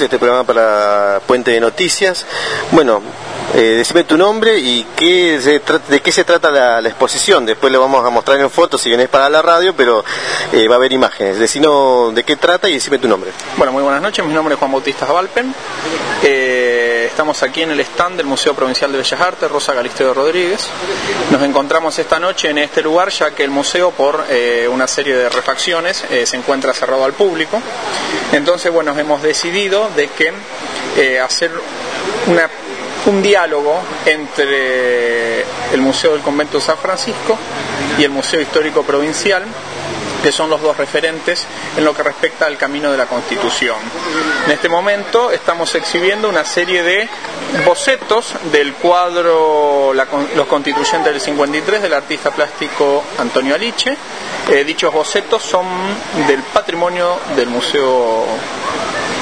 Este programa para Puente de Noticias. Bueno, eh, decime tu nombre y qué de qué se trata la, exposición. Después lo vamos a mostrar en fotos si vienes para la radio, pero eh, va a haber imágenes. Decinos de qué trata y decime tu nombre. Bueno, muy buenas noches. Mi nombre es Juan Bautista Valpen. Eh, estamos aquí en el stand del Museo Provincial de Bellas Artes, Rosa Galisteo Rodríguez. Nos encontramos esta noche en este lugar ya que el museo por eh, una serie de refacciones eh, se encuentra cerrado al público. Entonces, bueno, hemos decidido de que eh, hacer un diálogo entre el Museo del Convento de San Francisco y el Museo Histórico Provincial que son los dos referentes en lo que respecta al camino de la Constitución. En este momento estamos exhibiendo una serie de bocetos del cuadro Los Constituyentes del 53 del artista plástico Antonio Aliche. Eh, dichos bocetos son del patrimonio del Museo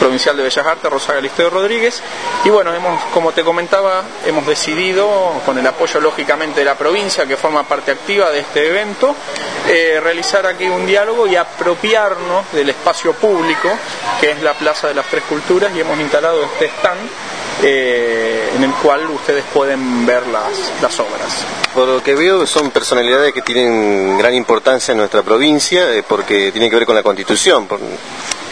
Provincial de Bellas Artes, Rosa Galisteo Rodríguez. Y bueno, hemos, como te comentaba, hemos decidido, con el apoyo lógicamente de la provincia, que forma parte activa de este evento, eh, realizar aquí un diálogo y apropiarnos del espacio público, que es la Plaza de las Tres Culturas, y hemos instalado este stand eh, en el cual ustedes pueden ver las, obras. Por lo que veo son personalidades que tienen gran importancia en nuestra provincia eh, porque tienen que ver con la constitución.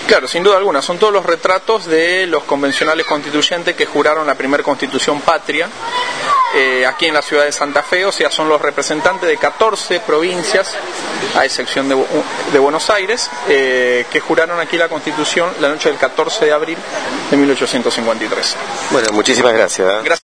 Claro, sin duda alguna. Son todos los retratos de los convencionales constituyentes que juraron la primera constitución patria eh, aquí en la ciudad de Santa Fe, o sea, son los representantes de 14 provincias, a excepción de, Buenos Aires, eh, que juraron aquí la constitución la noche del 14 de abril de 1853. Bueno, muchísimas gracias. ¿eh? gracias.